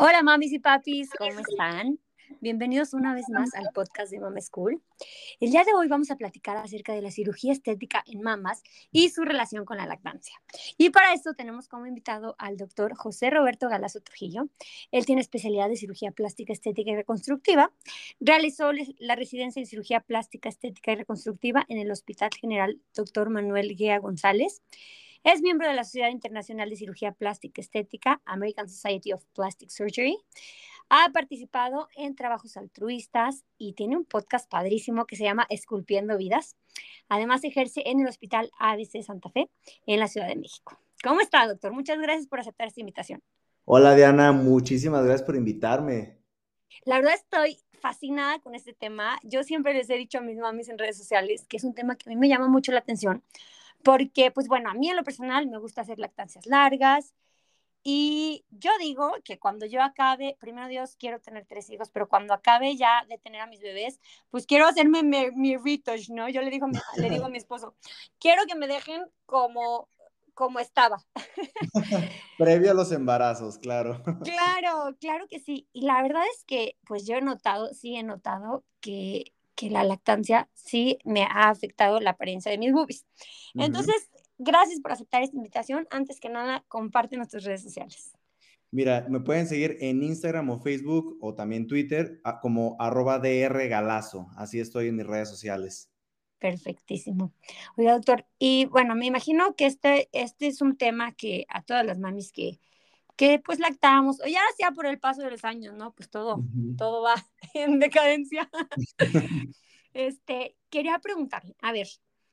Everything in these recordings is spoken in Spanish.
Hola mamis y papis, ¿cómo están? Bienvenidos una vez más al podcast de Mama School. El día de hoy vamos a platicar acerca de la cirugía estética en mamas y su relación con la lactancia. Y para esto tenemos como invitado al doctor José Roberto Galazo Trujillo. Él tiene especialidad de cirugía plástica, estética y reconstructiva. Realizó la residencia en cirugía plástica, estética y reconstructiva en el Hospital General Dr. Manuel Guía González. Es miembro de la Sociedad Internacional de Cirugía Plástica Estética, American Society of Plastic Surgery. Ha participado en trabajos altruistas y tiene un podcast padrísimo que se llama Esculpiendo Vidas. Además, ejerce en el Hospital ABC Santa Fe en la Ciudad de México. ¿Cómo está, doctor? Muchas gracias por aceptar esta invitación. Hola, Diana. Muchísimas gracias por invitarme. La verdad estoy fascinada con este tema. Yo siempre les he dicho a mis mamis en redes sociales que es un tema que a mí me llama mucho la atención porque, pues bueno, a mí en lo personal me gusta hacer lactancias largas y yo digo que cuando yo acabe, primero Dios, quiero tener tres hijos, pero cuando acabe ya de tener a mis bebés, pues quiero hacerme mi, mi retouch, ¿no? Yo le digo, le digo a mi esposo, quiero que me dejen como como estaba. Previo a los embarazos, claro. Claro, claro que sí. Y la verdad es que, pues yo he notado, sí he notado que que la lactancia sí me ha afectado la apariencia de mis boobies. Entonces, gracias por aceptar esta invitación. Antes que nada, comparte nuestras redes sociales. Mira, me pueden seguir en Instagram o Facebook o también Twitter como arroba drgalazo. Así estoy en mis redes sociales. Perfectísimo. Oiga, doctor, y bueno, me imagino que este, este es un tema que a todas las mamis que, que pues lactamos, o ya sea por el paso de los años, ¿no? Pues todo, todo va en decadencia. este, quería preguntarle, a ver,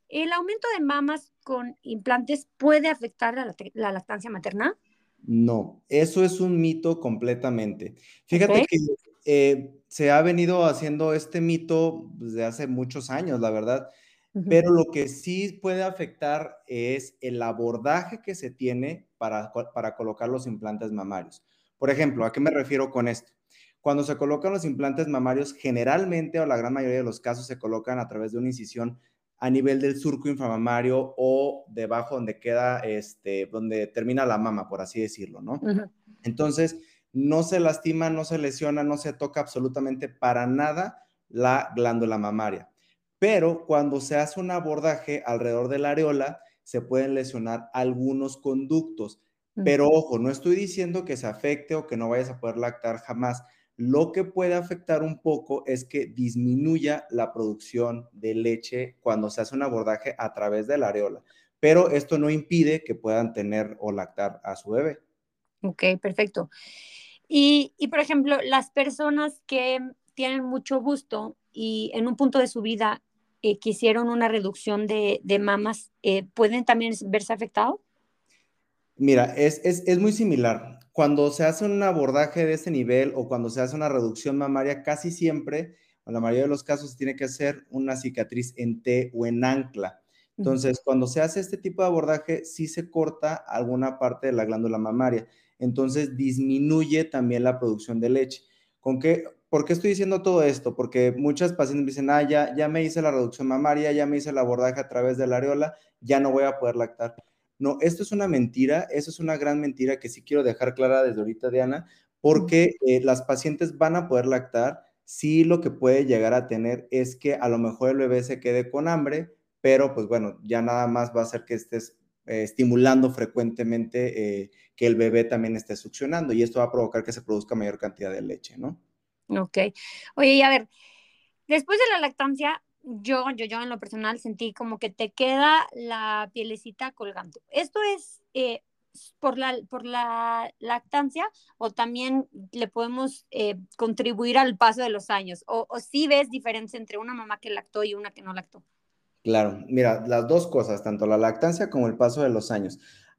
¿el aumento de mamas con implantes puede afectar la, la lactancia materna? No, eso es un mito completamente. Fíjate que eh, se ha venido haciendo este mito desde hace muchos años, la verdad. Pero lo que sí puede afectar es el abordaje que se tiene para, para colocar los implantes mamarios. Por ejemplo, ¿a qué me refiero con esto? Cuando se colocan los implantes mamarios, generalmente o la gran mayoría de los casos se colocan a través de una incisión a nivel del surco inframamario o debajo donde queda, este, donde termina la mama, por así decirlo, ¿no? Entonces, no se lastima, no se lesiona, no se toca absolutamente para nada la glándula mamaria. Pero cuando se hace un abordaje alrededor de la areola, se pueden lesionar algunos conductos. Pero ojo, no estoy diciendo que se afecte o que no vayas a poder lactar jamás. Lo que puede afectar un poco es que disminuya la producción de leche cuando se hace un abordaje a través de la areola. Pero esto no impide que puedan tener o lactar a su bebé. Ok, perfecto. Y, y por ejemplo, las personas que tienen mucho gusto y en un punto de su vida eh, que hicieron una reducción de, mamas, eh, ¿pueden también verse afectados? Mira, es, es, muy similar. Cuando se hace un abordaje de ese nivel o cuando se hace una reducción mamaria, casi siempre, en la mayoría de los casos, se tiene que hacer una cicatriz en T o en ancla. Entonces, cuando se hace este tipo de abordaje, sí se corta alguna parte de la glándula mamaria. Entonces, disminuye también la producción de leche. ¿Con qué? ¿Por qué estoy diciendo todo esto? Porque muchas pacientes me dicen, ah, ya, ya me hice la reducción mamaria, ya me hice el abordaje a través de la areola, ya no voy a poder lactar. No, esto es una mentira, eso es una gran mentira que sí quiero dejar clara desde ahorita, Diana, porque eh, las pacientes van a poder lactar, sí lo que puede llegar a tener es que a lo mejor el bebé se quede con hambre, pero pues bueno, ya nada más va a ser que estés eh, estimulando frecuentemente eh, que el bebé también esté succionando y esto va a provocar que se produzca mayor cantidad de leche, ¿no? Ok. Oye, y a ver, después de la lactancia, yo, yo, yo en lo personal sentí como que te queda la pielecita colgando. ¿Esto es eh, por, la, por la lactancia o también le podemos eh, contribuir al paso de los años? ¿O, o sí ves diferencia entre una mamá que lactó y una que no lactó? Claro, mira, las dos cosas, tanto la lactancia como el paso de los años.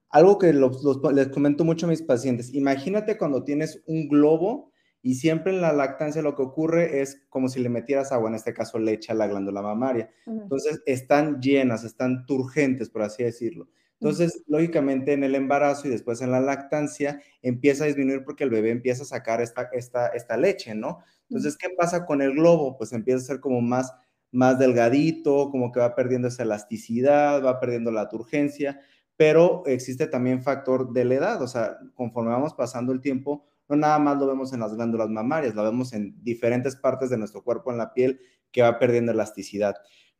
Algo que les comento mucho a mis pacientes, imagínate cuando tienes un globo y siempre en la lactancia lo que ocurre es como si le metieras agua, en este caso leche a la glándula mamaria. Entonces están llenas, están turgentes, por así decirlo. Entonces, lógicamente en el embarazo y después en la lactancia empieza a disminuir porque el bebé empieza a sacar esta, esta, esta leche, ¿no? Entonces, ¿qué pasa con el globo? Pues empieza a ser como más, más delgadito, como que va perdiendo esa elasticidad, va perdiendo la turgencia, pero existe también factor de la edad, o sea, conforme vamos pasando el tiempo, no nada más lo vemos en las glándulas mamarias, lo vemos en diferentes partes de nuestro cuerpo, en la piel, que va perdiendo elasticidad.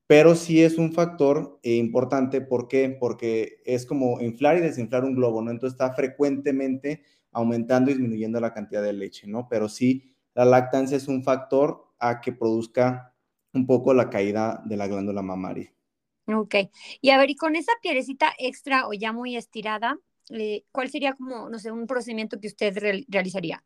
Pero sí es un factor eh, importante, ¿por qué? Porque es como inflar y desinflar un globo, ¿no? Entonces está frecuentemente aumentando y disminuyendo la cantidad de leche, ¿no? Pero sí, la lactancia es un factor a que produzca un poco la caída de la glándula mamaria. Ok. Y a ver, y con esa pielecita extra o ya muy estirada, eh, ¿cuál sería como, no sé, un procedimiento que usted realizaría?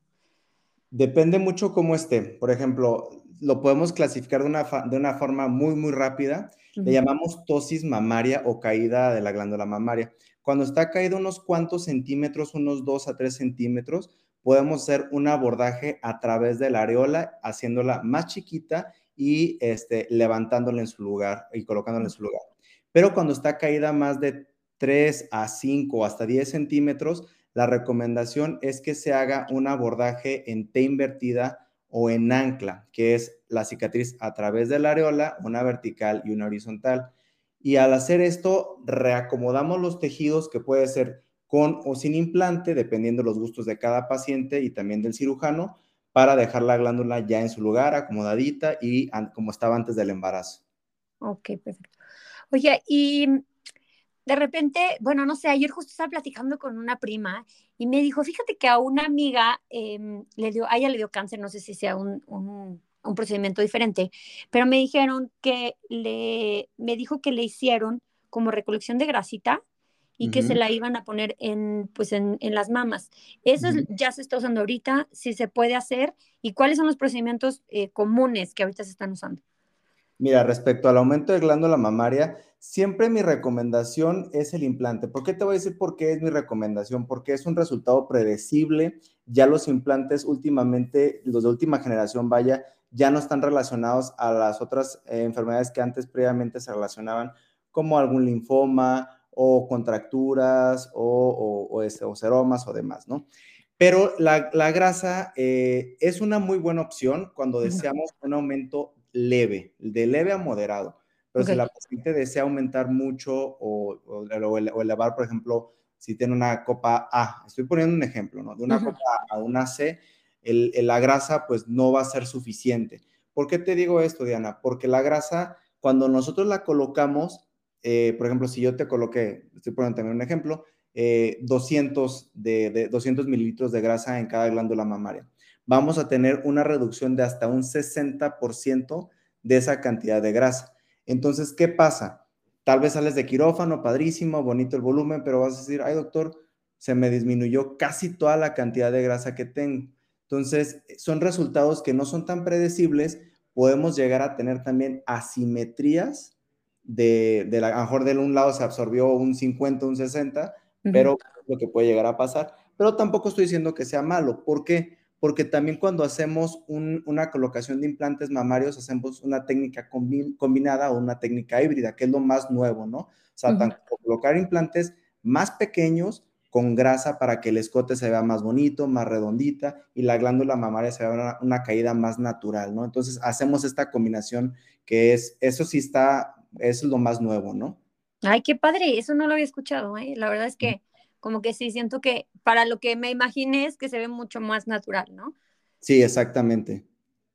Depende mucho cómo esté. Por ejemplo, lo podemos clasificar de una, de una forma muy, muy rápida. Le llamamos tosis mamaria o caída de la glándula mamaria. Cuando está caído unos cuantos centímetros, unos 2 a 3 centímetros, podemos hacer un abordaje a través de la areola, haciéndola más chiquita y este, levantándola en su lugar y colocándola en su lugar. Pero cuando está caída más de 3 a 5 o hasta 10 centímetros, la recomendación es que se haga un abordaje en T invertida o en ancla, que es la cicatriz a través de la areola, una vertical y una horizontal. Y al hacer esto, reacomodamos los tejidos, que puede ser con o sin implante, dependiendo de los gustos de cada paciente y también del cirujano, para dejar la glándula ya en su lugar, acomodadita y como estaba antes del embarazo. Ok, perfecto. Oye, y de repente, bueno, no sé, ayer justo estaba platicando con una prima y me dijo, fíjate que a una amiga em, le dio, a ella le dio cáncer, no sé si sea un, un, un, procedimiento diferente, pero me dijeron que le, me dijo que le hicieron como recolección de grasita y que se la iban a poner en, pues en, en las mamas. Eso ya se está usando ahorita, si se puede hacer y cuáles son los procedimientos eh, comunes que ahorita se están usando. Mira, respecto al aumento de glándula mamaria, siempre mi recomendación es el implante. ¿Por qué te voy a decir por qué es mi recomendación? Porque es un resultado predecible. Ya los implantes últimamente, los de última generación, vaya, ya no están relacionados a las otras eh, enfermedades que antes previamente se relacionaban, como algún linfoma o contracturas o, o, este, o seromas o demás, ¿no? Pero la, grasa eh, es una muy buena opción cuando deseamos un aumento leve, de leve a moderado. Pero si la paciente desea aumentar mucho o, elevar, por ejemplo, si tiene una copa A, estoy poniendo un ejemplo, ¿no? De una copa A a una C, el, la grasa pues no va a ser suficiente. ¿Por qué te digo esto, Diana? Porque la grasa, cuando nosotros la colocamos, eh, por ejemplo, si yo te coloqué, estoy poniendo también un ejemplo, 200, eh, de, de 200 mililitros de grasa en cada glándula mamaria vamos a tener una reducción de hasta un 60% de esa cantidad de grasa. Entonces, ¿qué pasa? Tal vez sales de quirófano, padrísimo, bonito el volumen, pero vas a decir, ay doctor, se me disminuyó casi toda la cantidad de grasa que tengo. Entonces, son resultados que no son tan predecibles. Podemos llegar a tener también asimetrías de, de la, a lo mejor de un lado se absorbió un 50, un 60, pero lo que puede llegar a pasar. Pero tampoco estoy diciendo que sea malo. ¿Por qué? Porque también cuando hacemos una colocación de implantes mamarios, hacemos una técnica combinada o una técnica híbrida, que es lo más nuevo, ¿no? O sea, colocar implantes más pequeños con grasa para que el escote se vea más bonito, más redondita y la glándula mamaria se vea una, caída más natural, ¿no? Entonces hacemos esta combinación que es, eso sí está, es lo más nuevo, ¿no? Ay, qué padre, eso no lo había escuchado, ¿eh? La verdad es que como que sí, siento que para lo que me imaginé es que se ve mucho más natural, ¿no? Sí, exactamente.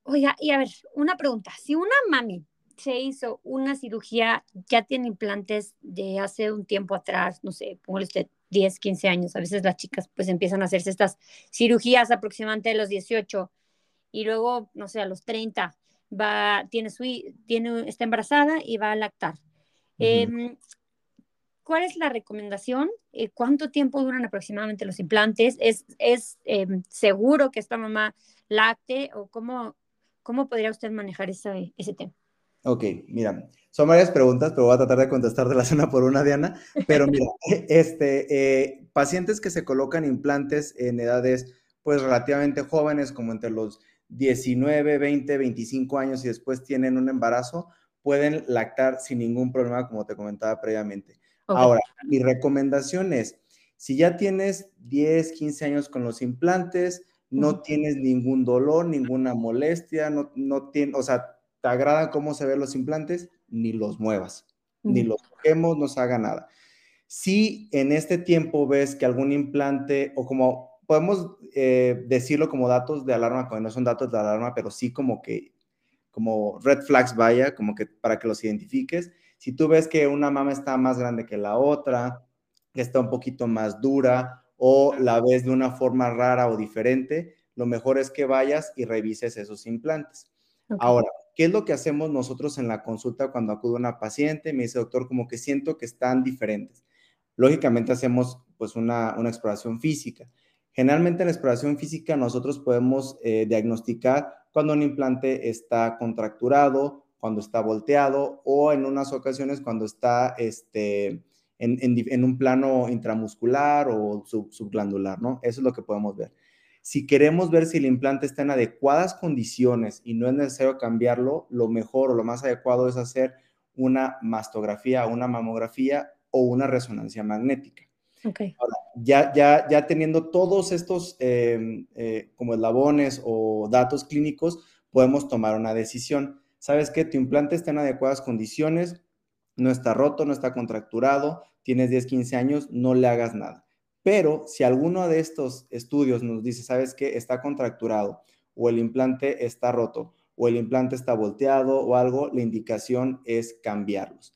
Oiga, y a ver, una pregunta. Si una mami se hizo una cirugía, ya tiene implantes de hace un tiempo atrás, no sé, póngale usted 10, 15 años, a veces las chicas pues empiezan a hacerse estas cirugías aproximadamente de los 18 y luego, no sé, a los 30 va, tiene su, tiene, está embarazada y va a lactar. ¿Cuál es la recomendación? Eh, ¿Cuánto tiempo duran aproximadamente los implantes? ¿Es, es em, seguro que esta mamá lacte o cómo, cómo podría usted manejar ese, ese tema? Ok, mira, son varias preguntas, pero voy a tratar de contestar de la una por una, Diana. Pero mira, este, eh, pacientes que se colocan implantes en edades pues relativamente jóvenes, como entre los 19, 20, 25 años y después tienen un embarazo, pueden lactar sin ningún problema, como te comentaba previamente. Ahora, mi recomendación es, si ya tienes 10, 15 años con los implantes, no tienes ningún dolor, ninguna molestia, no, no o sea, te agradan cómo se ven los implantes, ni los muevas, ni los toquemos, no se haga nada. Si en este tiempo ves que algún implante, o como podemos eh, decirlo como datos de alarma, cuando no son datos de alarma, pero sí como que, como red flags vaya, como que para que los identifiques. Si tú ves que una mama está más grande que la otra, que está un poquito más dura o la ves de una forma rara o diferente, lo mejor es que vayas y revises esos implantes. Ahora, ¿qué es lo que hacemos nosotros en la consulta cuando acude una paciente? Me dice, doctor, como que siento que están diferentes. Lógicamente hacemos pues una, una exploración física. Generalmente en la exploración física nosotros podemos eh, diagnosticar cuando un implante está contracturado, cuando está volteado o en unas ocasiones cuando está este, en, un plano intramuscular o subglandular, ¿no? Eso es lo que podemos ver. Si queremos ver si el implante está en adecuadas condiciones y no es necesario cambiarlo, lo mejor o lo más adecuado es hacer una mastografía, una mamografía o una resonancia magnética. Ahora, ya, ya, ya teniendo todos estos em, eh, como eslabones o datos clínicos, podemos tomar una decisión. ¿Sabes qué? Tu implante está en adecuadas condiciones, no está roto, no está contracturado, tienes 10, 15 años, no le hagas nada. Pero si alguno de estos estudios nos dice, ¿sabes qué? Está contracturado o el implante está roto o el implante está volteado o algo, la indicación es cambiarlos.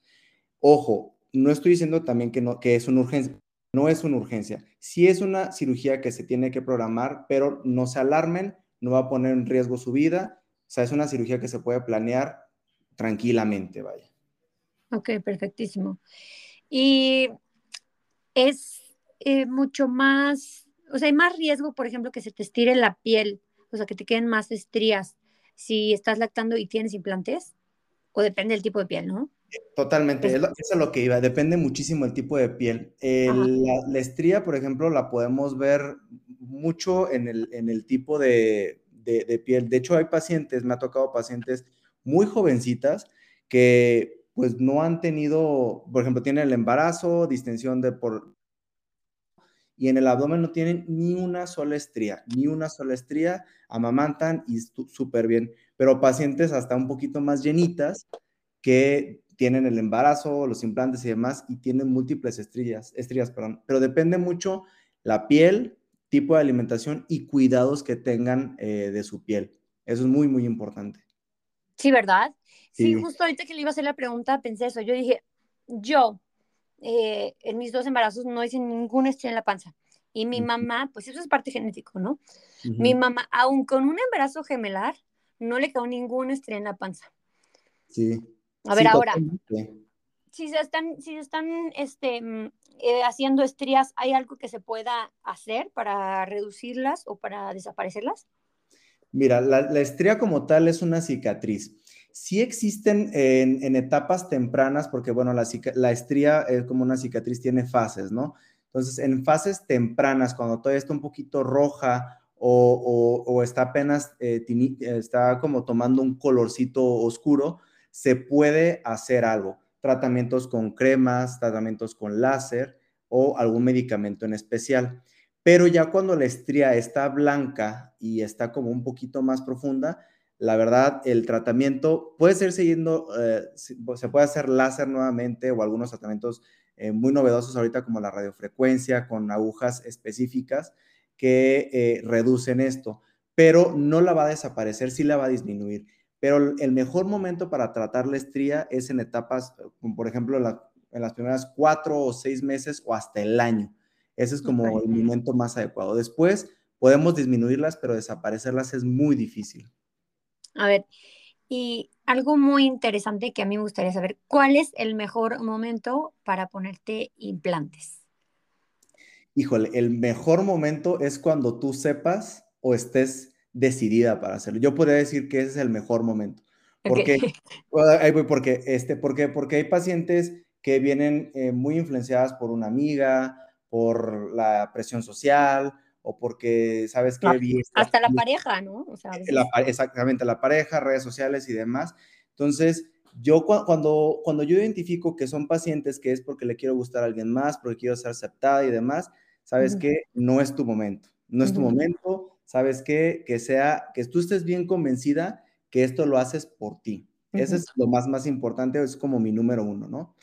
Ojo, no estoy diciendo también que, no, que es una urgencia, no es una urgencia. Sí es una cirugía que se tiene que programar, pero no se alarmen, no va a poner en riesgo su vida. O sea, es una cirugía que se puede planear tranquilamente, vaya. Ok, perfectísimo. Y es eh, mucho más, o sea, hay más riesgo, por ejemplo, que se te estire la piel, o sea, que te queden más estrías si estás lactando y tienes implantes, o depende del tipo de piel, ¿no? Totalmente, eso es lo que iba, depende muchísimo del tipo de piel. la, estría, por ejemplo, la podemos ver mucho en el, en el tipo de, de, piel. De hecho, hay pacientes, me ha tocado pacientes muy jovencitas que pues no han tenido, por ejemplo, tienen el embarazo, distensión de por... Y en el abdomen no tienen ni una sola estría, ni una sola estría, amamantan y súper bien. Pero pacientes hasta un poquito más llenitas que tienen el embarazo, los implantes y demás, y tienen múltiples estrías, estrías, perdón. Pero depende mucho la piel, tipo de alimentación y cuidados que tengan eh, de su piel. Eso es muy, muy importante. Sí, ¿verdad? Sí, justo ahorita que le iba a hacer la pregunta pensé eso. Yo dije, yo eh, en mis dos embarazos no hice ninguna estrella en la panza. Y mi mamá, pues eso es parte genético, ¿no? Mi mamá, aún con un embarazo gemelar, no le quedó ninguna estrella en la panza. Sí. A ver, ahora, si se están, si se están este, mm, eh, haciendo estrías, ¿hay algo que se pueda hacer para reducirlas o para desaparecerlas? Mira, la, estría como tal es una cicatriz. Sí existen en, etapas tempranas, porque bueno, la, estría es como una cicatriz, tiene fases, ¿no? Entonces, en fases tempranas, cuando todavía está un poquito roja o, está apenas, eh, está como tomando un colorcito oscuro, se puede hacer algo. Tratamientos con cremas, tratamientos con láser o algún medicamento en especial. Pero ya cuando la estría está blanca y está como un poquito más profunda, la verdad, el tratamiento puede ser siguiendo, eh, se puede hacer láser nuevamente o algunos tratamientos eh, muy novedosos ahorita como la radiofrecuencia con agujas específicas que eh, reducen esto, pero no la va a desaparecer, sí la va a disminuir. Pero el mejor momento para tratar la estría es en etapas, como por ejemplo, en las primeras cuatro o seis meses o hasta el año ese es como el momento más adecuado. Después podemos disminuirlas, pero desaparecerlas es muy difícil. A ver, y algo muy interesante que a mí me gustaría saber, ¿cuál es el mejor momento para ponerte implantes? Híjole, el mejor momento es cuando tú sepas o estés decidida para hacerlo. Yo podría decir que ese es el mejor momento. Porque, porque, este, porque, porque hay pacientes que vienen eh, muy influenciadas por una amiga, por la presión social o porque, ¿sabes qué? Hasta la pareja, ¿no? O sea, exactamente, la pareja, redes sociales y demás. Entonces, yo cuando, cuando yo identifico que son pacientes que es porque le quiero gustar a alguien más, porque quiero ser aceptada y demás, ¿sabes qué? No es tu momento, no es tu momento, ¿sabes qué? Que sea, que tú estés bien convencida que esto lo haces por ti. Ese es lo más, más importante, es como mi número uno, ¿no?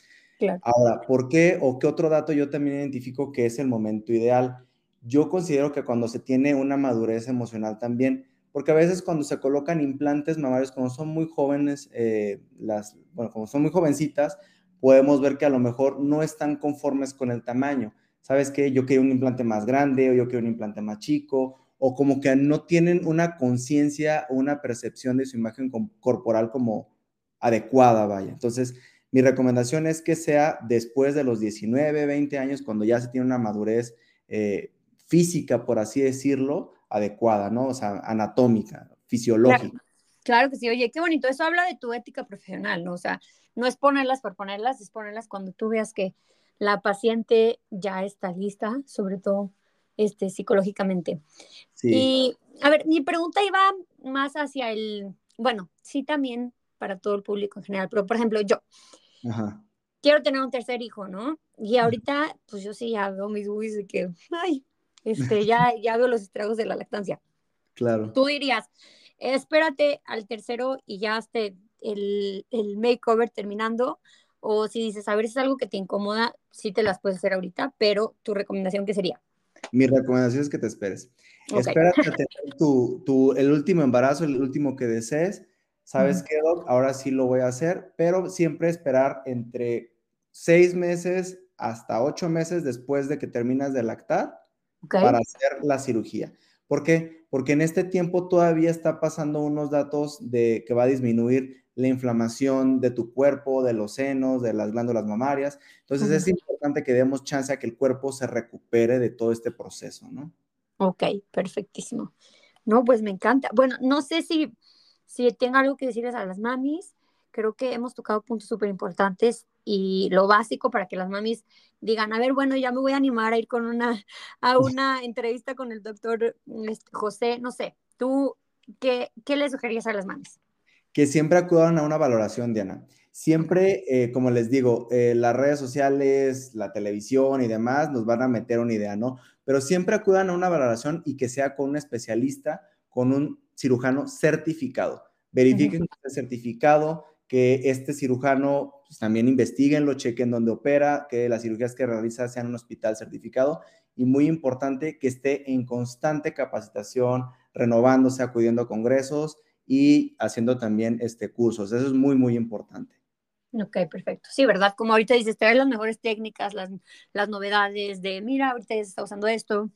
Ahora, ¿por qué o qué otro dato yo también identifico que es el momento ideal? yo considero que cuando se tiene una madurez emocional también, porque a veces cuando se colocan implantes mamarios, como son muy jóvenes, eh, las, bueno, como son muy jovencitas, podemos ver que a lo mejor no están conformes con el tamaño. ¿Sabes qué? Yo quiero un implante más grande o yo quiero un implante más chico o como que no tienen una conciencia o una percepción de su imagen corporal como adecuada, vaya. Entonces, mi recomendación es que sea después de los 19, 20 años, cuando ya se tiene una madurez eh, física, por así decirlo, adecuada, ¿no? O sea, anatómica, fisiológica. Claro. que sí, oye, qué bonito. Eso habla de tu ética profesional, ¿no? O sea, no es ponerlas por ponerlas, es ponerlas cuando tú veas que la paciente ya está lista, sobre todo este, psicológicamente. Sí. Y, a ver, mi pregunta iba más hacia el, bueno, sí también para todo el público en general, pero por ejemplo, yo quiero tener un tercer hijo, ¿no? Y ahorita, pues yo sí ya veo mis boobies de que, ay, este, ya, ya veo los estragos de la lactancia. Claro. Tú dirías, espérate al tercero y ya esté el, el makeover terminando, o si dices, a ver, si es algo que te incomoda, sí te las puedes hacer ahorita, pero tu recomendación, ¿qué sería? Mi recomendación es que te esperes. Espérate a tener tu, tu, el último embarazo, el último que desees. ¿Sabes qué, Doc? Ahora sí lo voy a hacer, pero siempre esperar entre seis meses hasta ocho meses después de que terminas de lactar para hacer la cirugía. ¿Por qué? Porque en este tiempo todavía está pasando unos datos de que va a disminuir la inflamación de tu cuerpo, de los senos, de las glándulas mamarias. Entonces es importante que demos chance a que el cuerpo se recupere de todo este proceso, ¿no? Ok, perfectísimo. No, pues me encanta. Bueno, no sé si, si tengo algo que decirles a las mamis. Creo que hemos tocado puntos súper importantes y lo básico para que las mamis digan, a ver, bueno, ya me voy a animar a ir con una, a una entrevista con el doctor este, José, no sé, tú, ¿qué, qué le sugerías a las mamis? Que siempre acudan a una valoración, Diana. Siempre, eh, como les digo, eh, las redes sociales, la televisión y demás nos van a meter una idea, ¿no? Pero siempre acudan a una valoración y que sea con un especialista, con un cirujano certificado. Verifiquen que esté certificado, que este cirujano pues, también investiguen, lo chequen dónde opera, que las cirugías que realiza sean en un hospital certificado y muy importante que esté en constante capacitación, renovándose, acudiendo a congresos y haciendo también este, cursos. Eso es muy, muy importante. Ok, perfecto. Sí, ¿verdad? Como ahorita dices, traer las mejores técnicas, las, las novedades de, mira, ahorita se está usando esto.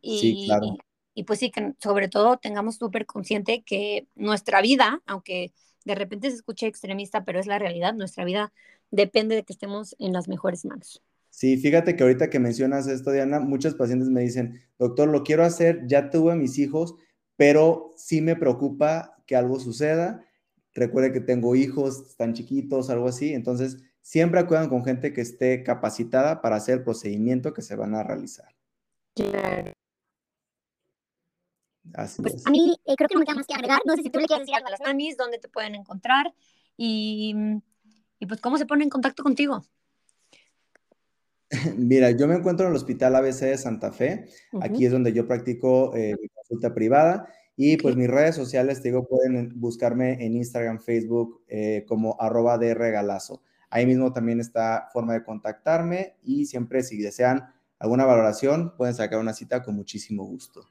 Y, sí, claro. Y, pues sí, que sobre todo tengamos súper consciente que nuestra vida, aunque de repente se escuche extremista, pero es la realidad, nuestra vida depende de que estemos en las mejores manos. Sí, fíjate que ahorita que mencionas esto, Diana, muchos pacientes me dicen, doctor, lo quiero hacer, ya tuve a mis hijos, pero sí me preocupa que algo suceda. Recuerde que tengo hijos, están chiquitos, algo así. Entonces, siempre acudan con gente que esté capacitada para hacer el procedimiento que se van a realizar. Claro. Así pues a mí eh, creo que no me queda más que agregar. No sé si tú le quieres decir algo a las mamis, dónde te pueden encontrar y, y pues cómo se ponen en contacto contigo. Mira, yo me encuentro en el Hospital ABC de Santa Fe. Aquí es donde yo practico eh, mi consulta privada y pues mis redes sociales, te digo, pueden buscarme en Instagram, Facebook eh, como arroba de regalazo. Ahí mismo también está forma de contactarme y siempre si desean alguna valoración, pueden sacar una cita con muchísimo gusto.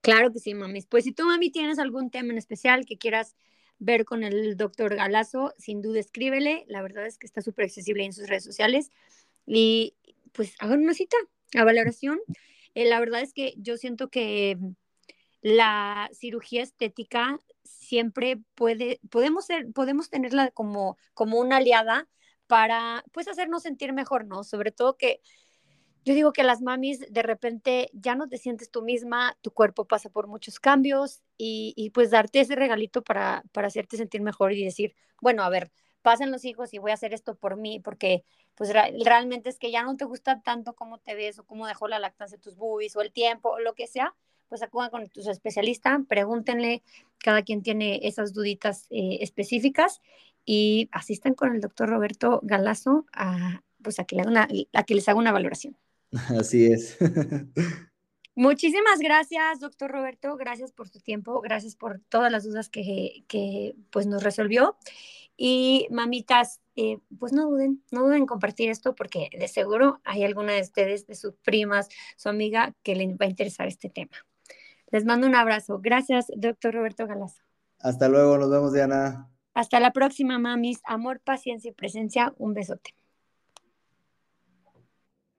Claro que sí, mami. Pues si tú, mami, tienes algún tema en especial que quieras ver con el doctor Galazo, sin duda escríbele. La verdad es que está súper accesible en sus redes sociales. Y pues hagan una cita a valoración. Eh, la verdad es que yo siento que la cirugía estética siempre puede, podemos, ser, podemos tenerla como, como una aliada para, pues, hacernos sentir mejor, ¿no? Sobre todo que yo digo que las mamis de repente ya no te sientes tú misma, tu cuerpo pasa por muchos cambios y, y pues darte ese regalito para, para hacerte sentir mejor y decir, bueno, a ver, pasen los hijos y voy a hacer esto por mí, porque pues realmente es que ya no te gusta tanto cómo te ves o cómo dejó la lactancia tus boobies o el tiempo o lo que sea, pues acudan con tu especialista, pregúntenle, cada quien tiene esas duditas eh, específicas y asistan con el doctor Roberto Galazo a, pues a que, le a que les haga una valoración. Así es. Muchísimas gracias, doctor Roberto. Gracias por su tiempo. Gracias por todas las dudas que, que pues, nos resolvió. Y mamitas, eh, pues no duden, no duden en compartir esto porque de seguro hay alguna de ustedes, de sus primas, su amiga, que le va a interesar este tema. Les mando un abrazo. Gracias, doctor Roberto Galazo. Hasta luego, nos vemos, Diana. Hasta la próxima, mamis. Amor, paciencia y presencia. Un besote.